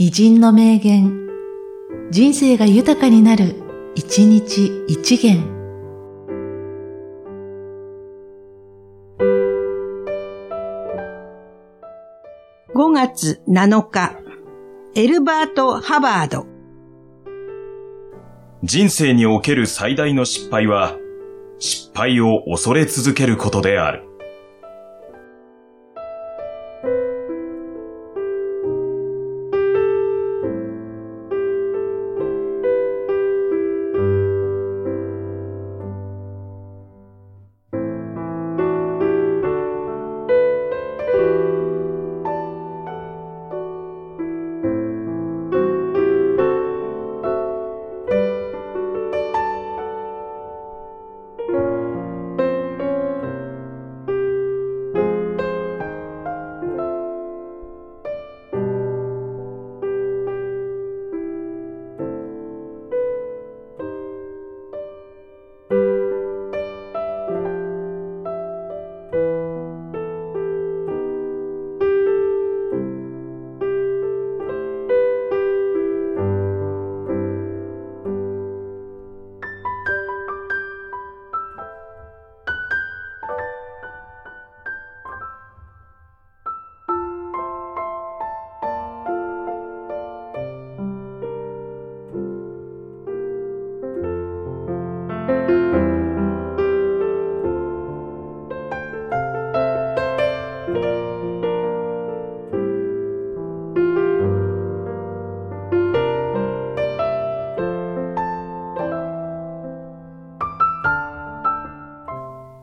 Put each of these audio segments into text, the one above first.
偉人の名言、人生が豊かになる、一日一元。5月7日、エルバート・ハバード。人生における最大の失敗は、失敗を恐れ続けることである。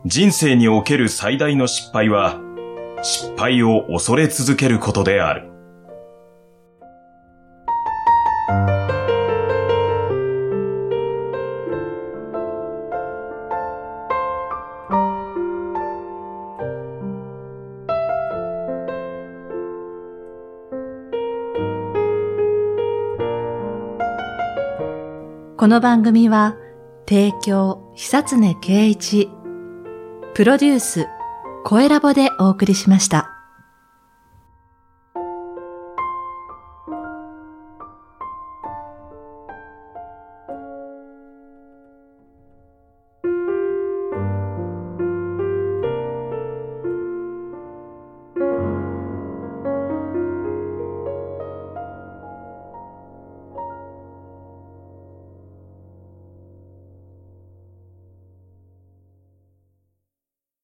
人生における最大の失敗は、失敗を恐れ続けることである。この番組は、提供、久常圭一、プロデュース、声ラボでお送りしました。